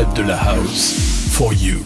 secrètes de la house. For you.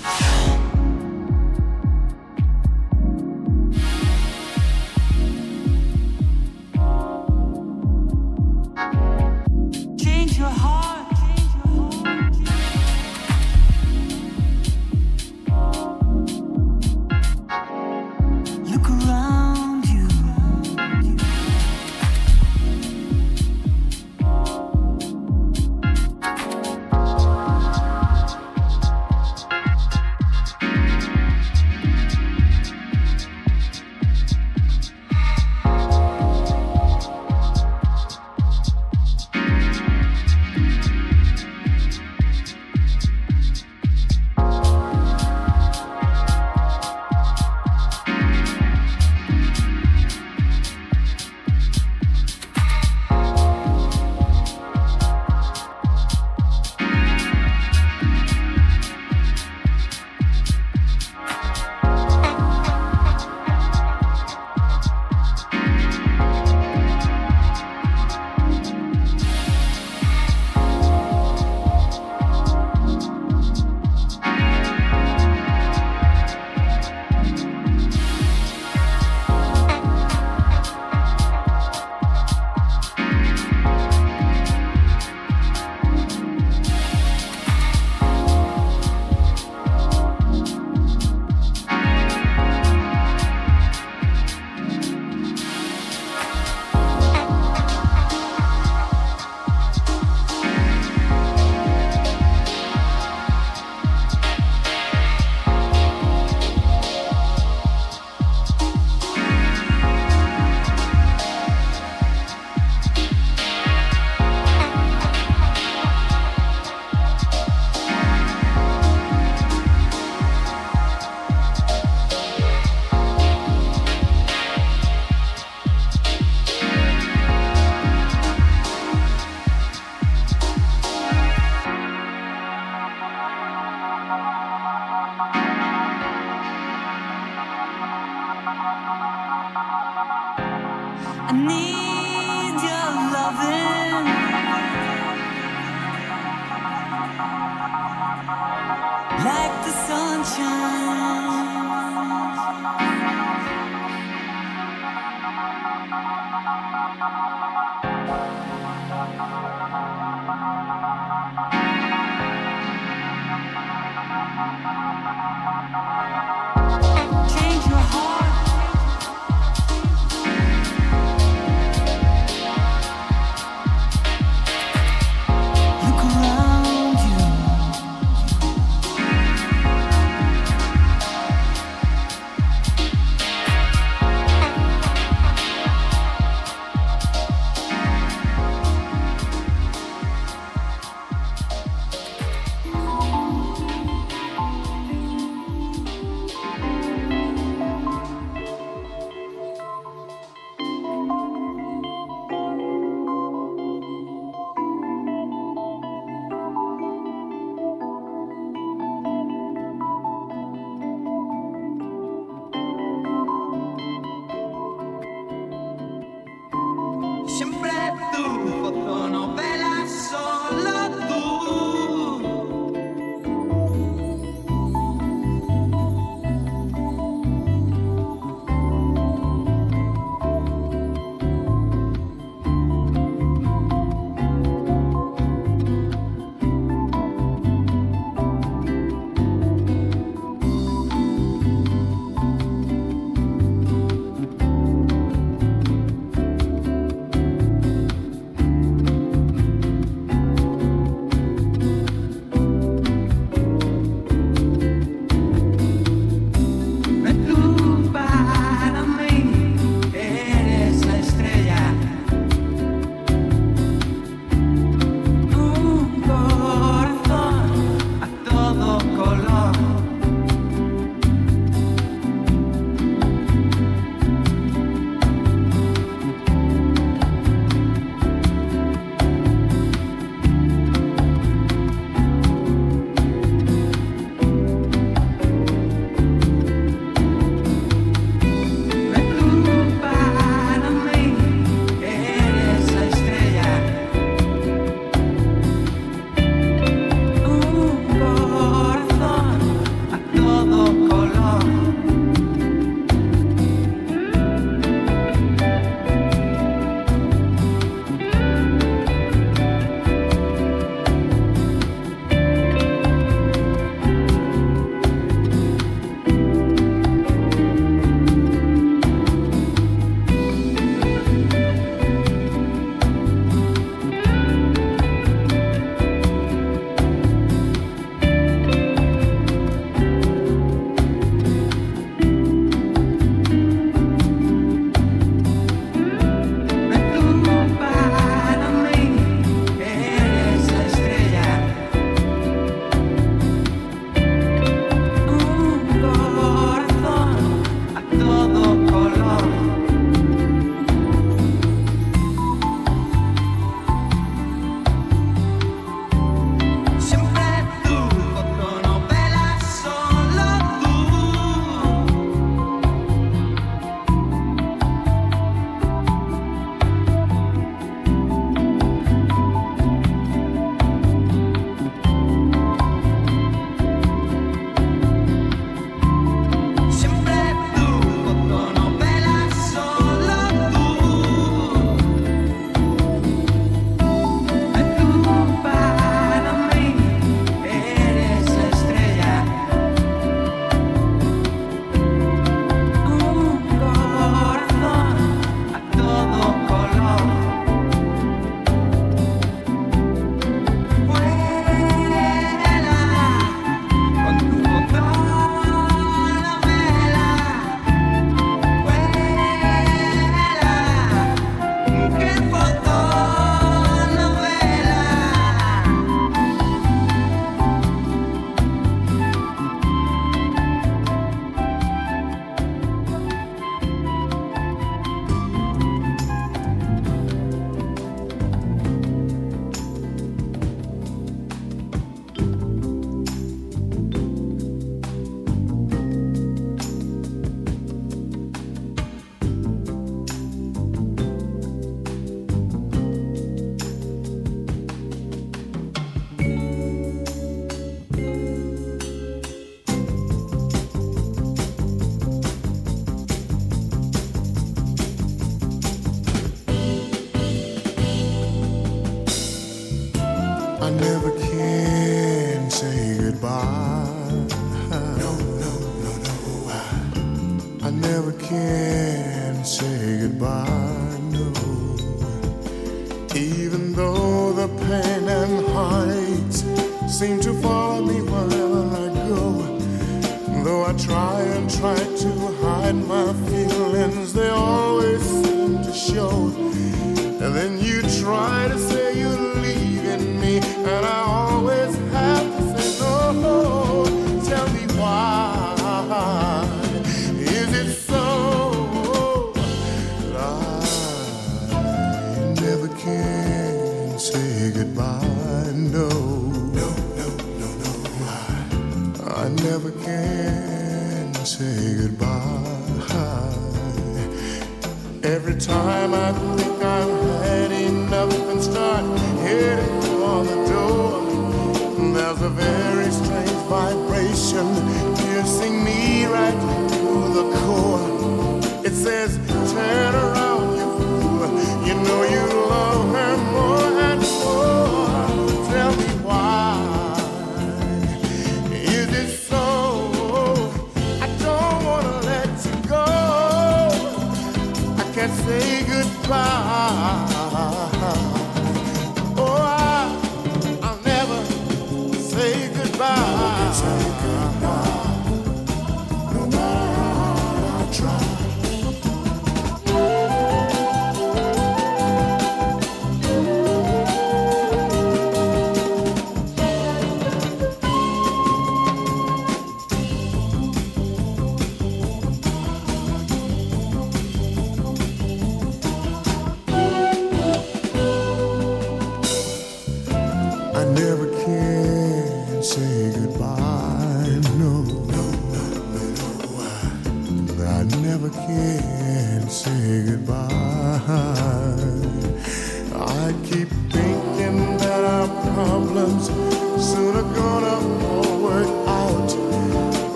Say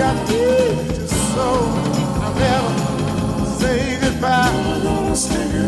I'm gonna say goodbye.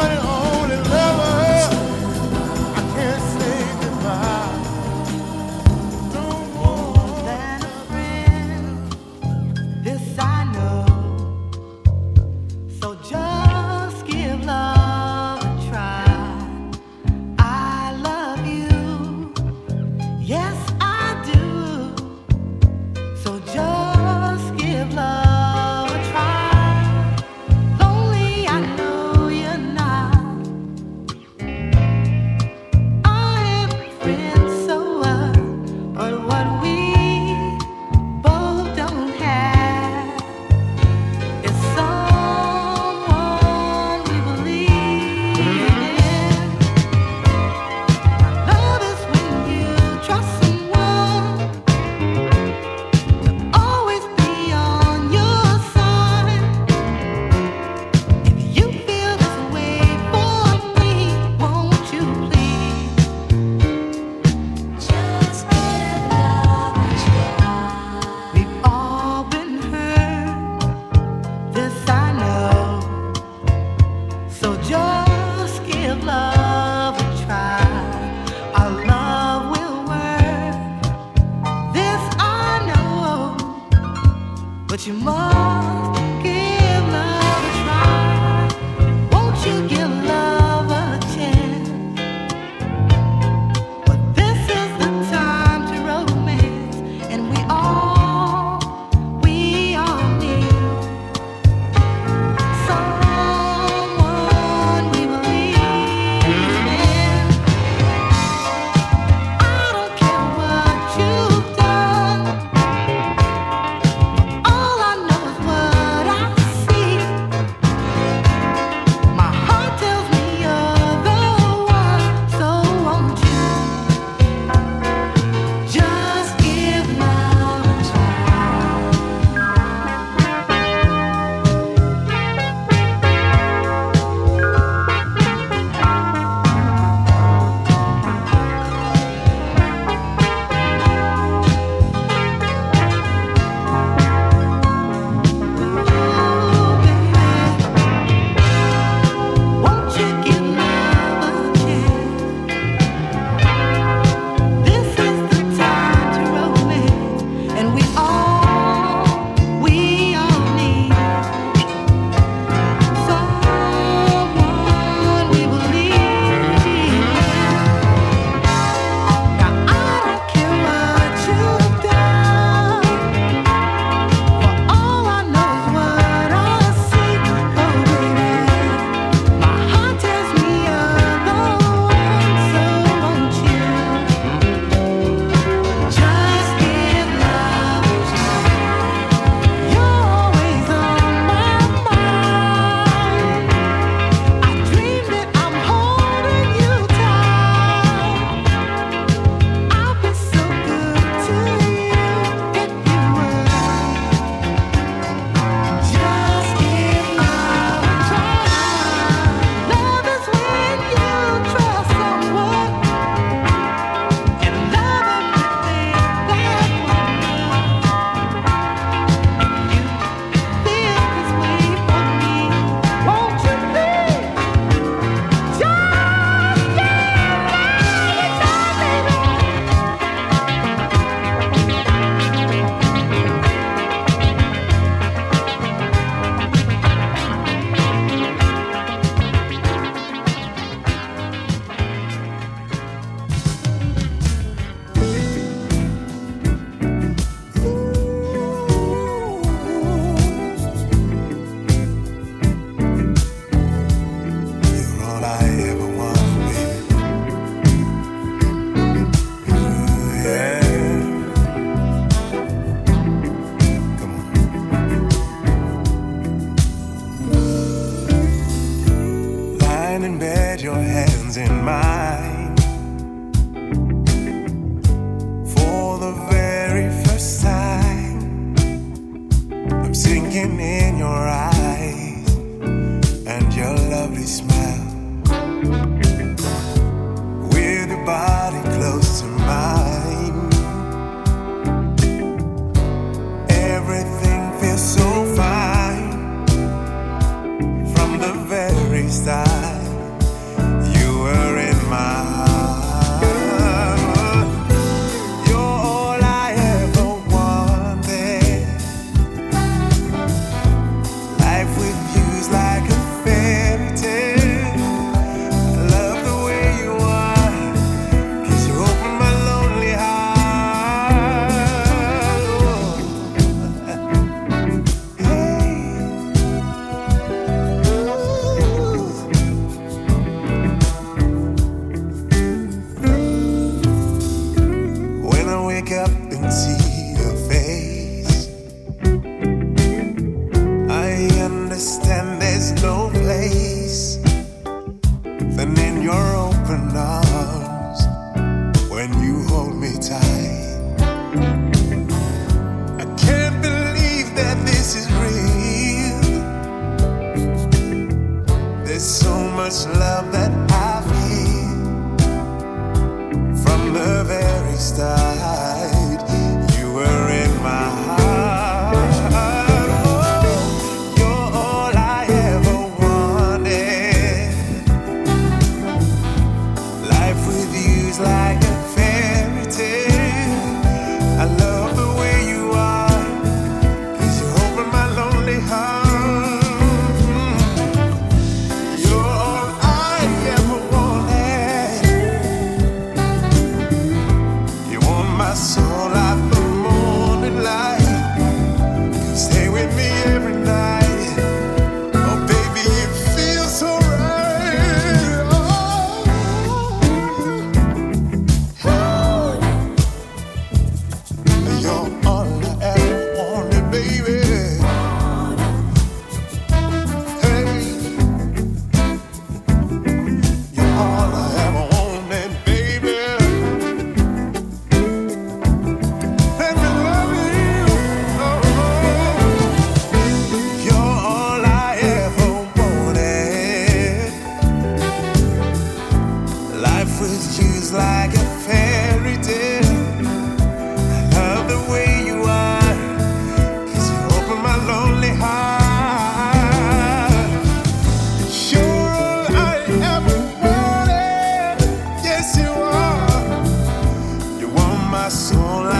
soul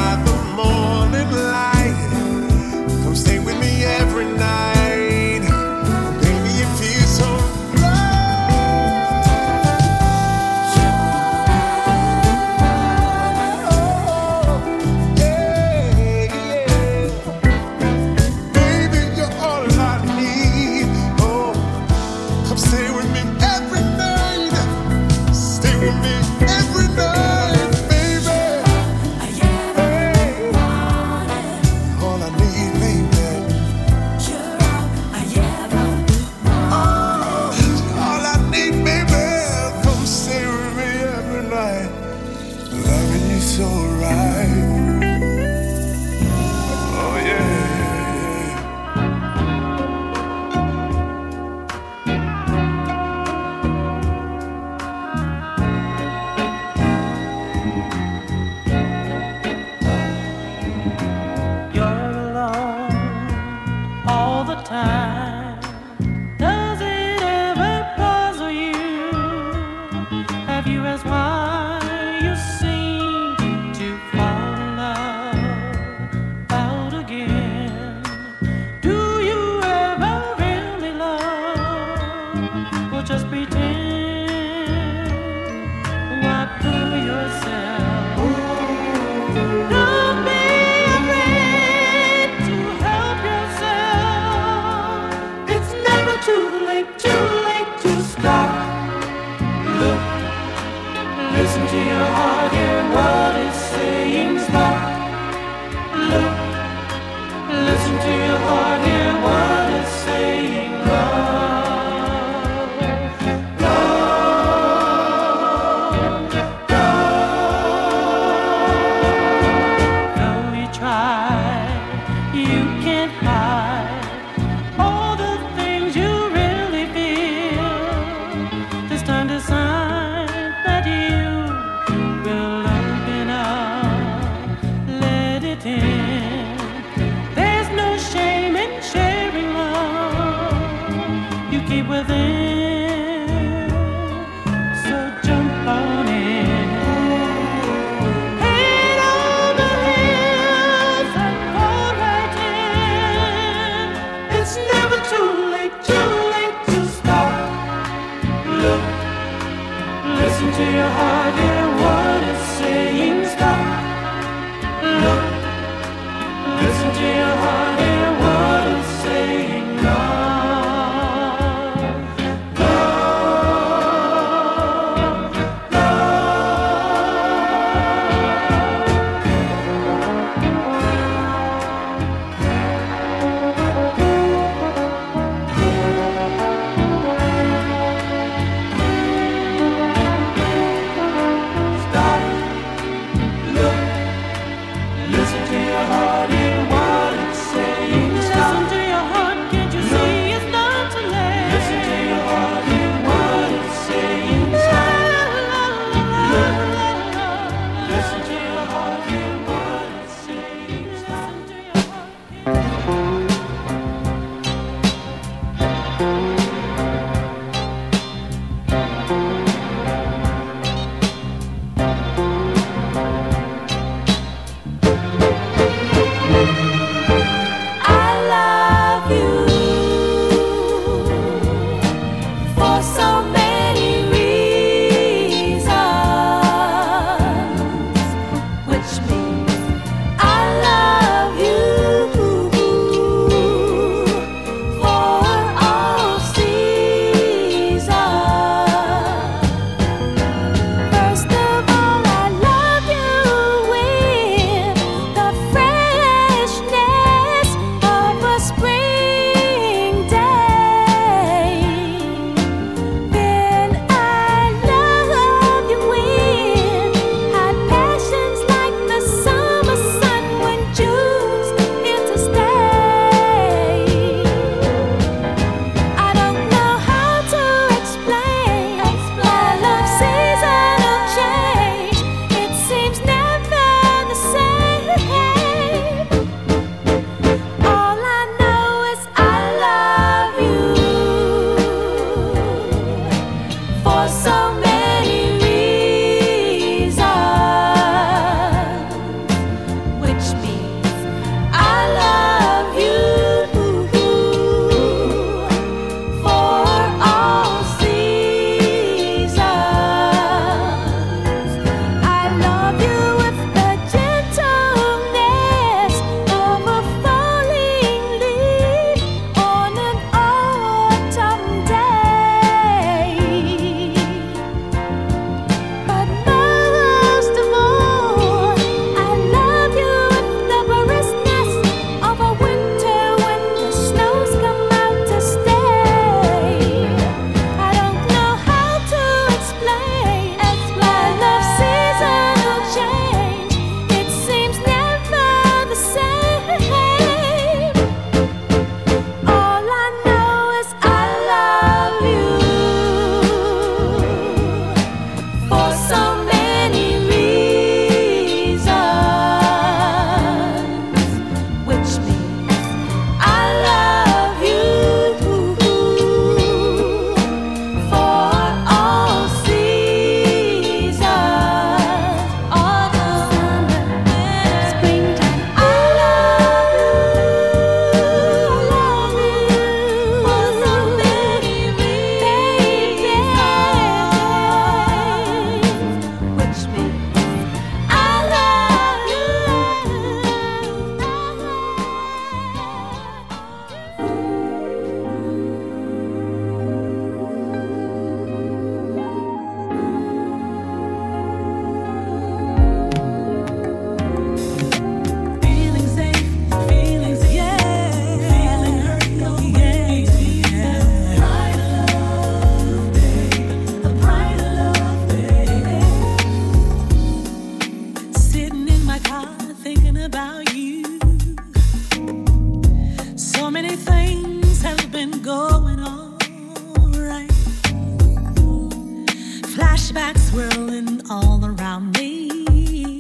Flashbacks swirling all around me.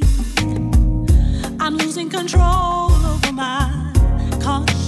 I'm losing control over my conscience.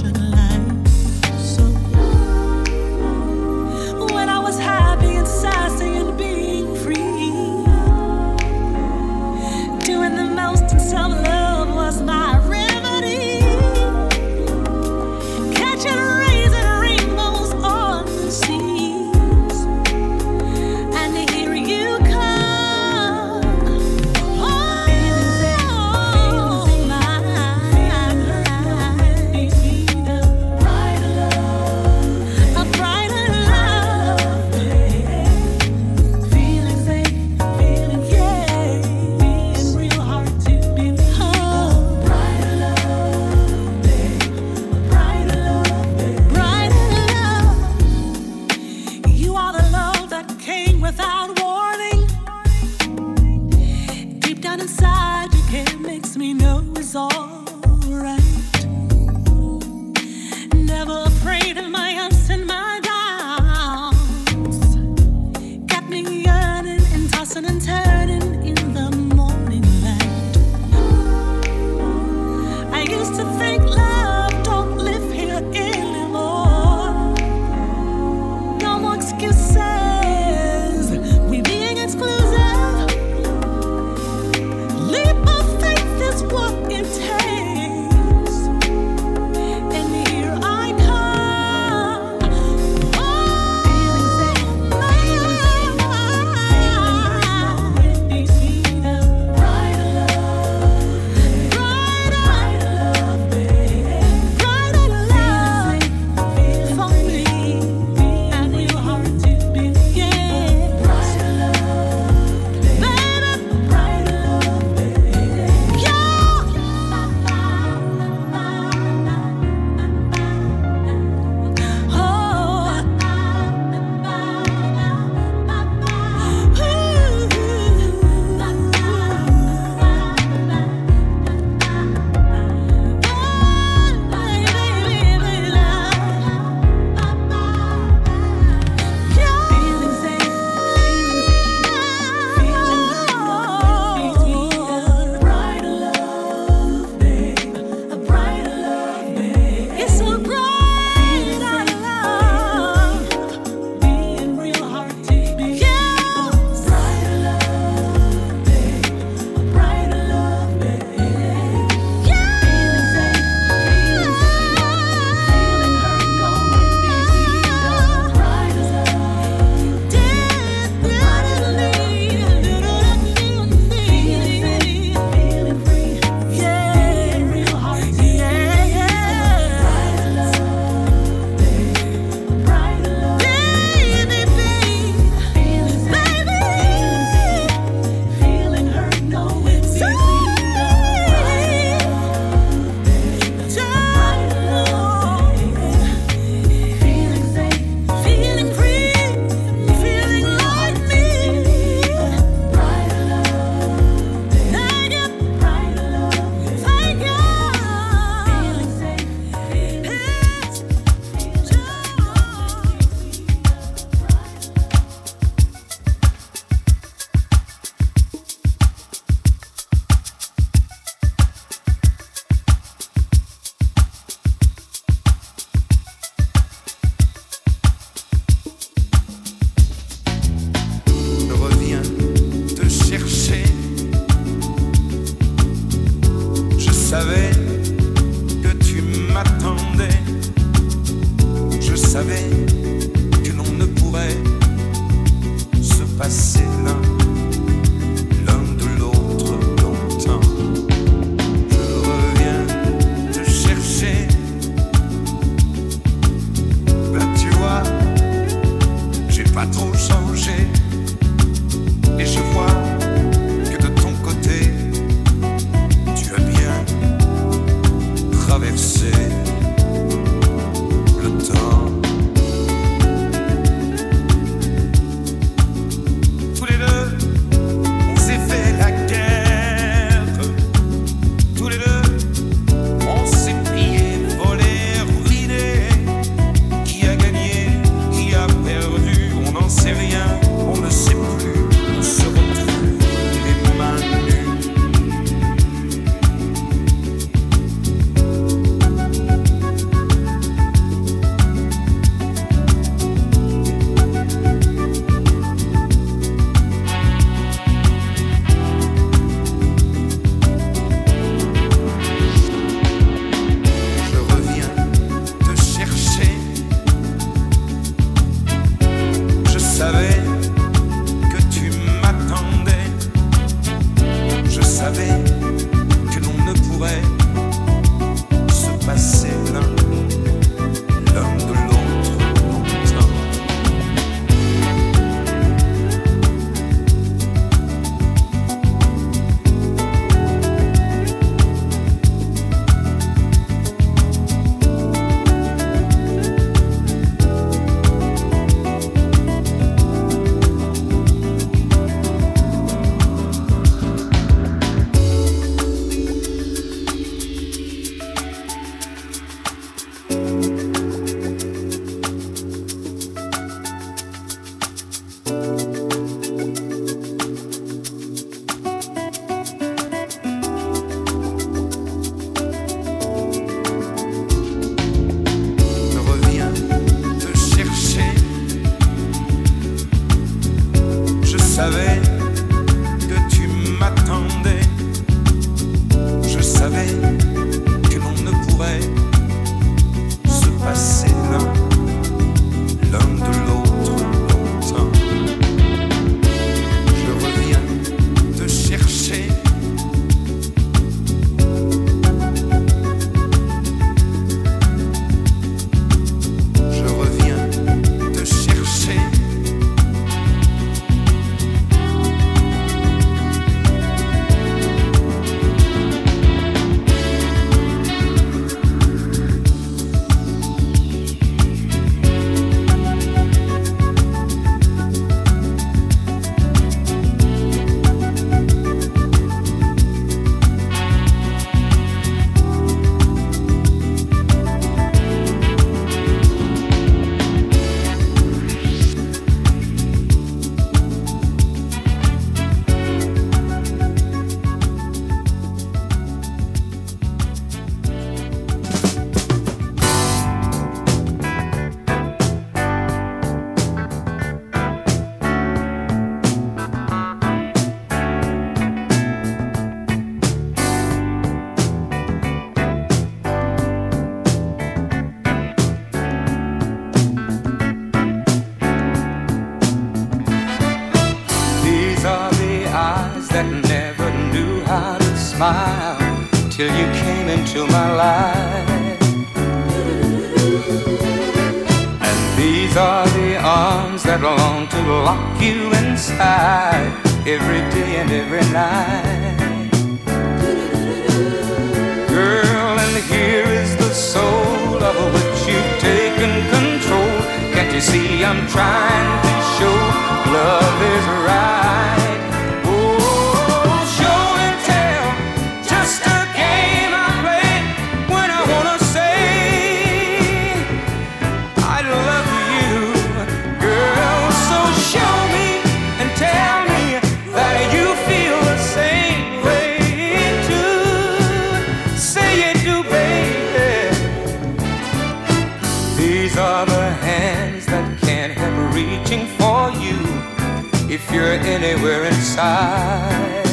if you're anywhere inside.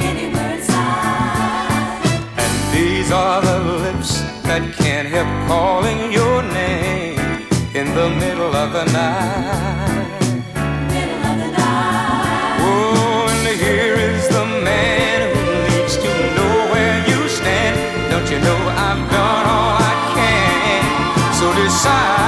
Anywhere inside. And these are the lips that can't help calling your name in the middle of the night. Middle of the night. Oh, and here is the man who needs to know where you stand. Don't you know I've done all I can? So decide.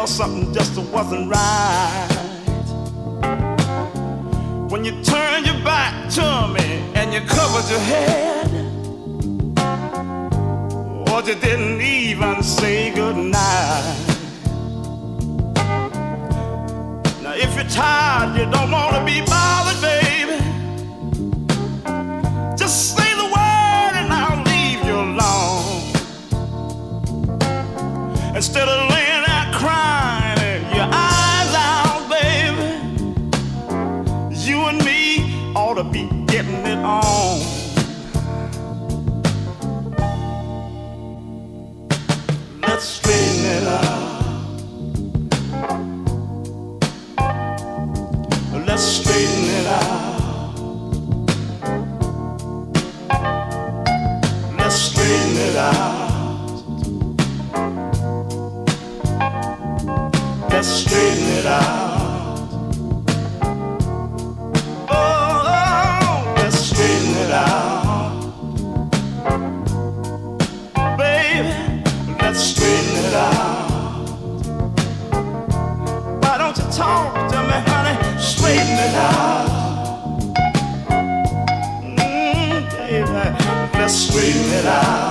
tell something just wasn't right. When you turned your back to me and you covered your head, or you didn't even say goodnight. Now, if you're tired, you don't want to be bothered, baby. Just say the word and I'll leave you alone. Instead of on. Scream it out.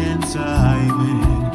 in time.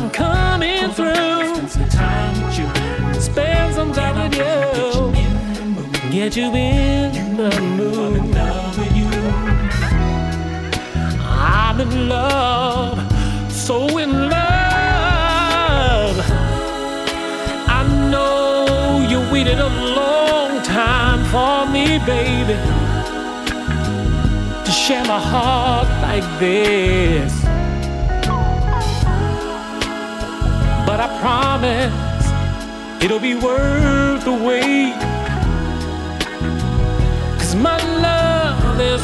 I'm coming through. Spend some time with you. Time with you. Get you in the mood. I'm in love with you. I'm in love, so in love. I know you waited a long time for me, baby, to share my heart like this. But I promise it'll be worth the wait. Cause my love is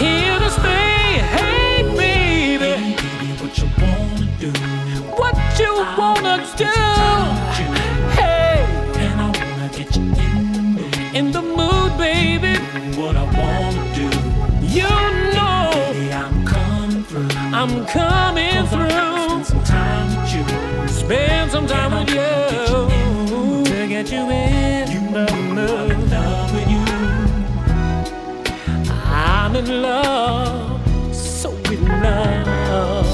here to stay. Hey, baby. Baby, baby what you wanna do? What you I wanna do? Hey. And I wanna get you in the mood. In the baby. What I wanna do. You know. Baby, I'm coming through. I'm coming through you, spend some time with you, to get you in love with you. I'm in love, so in love.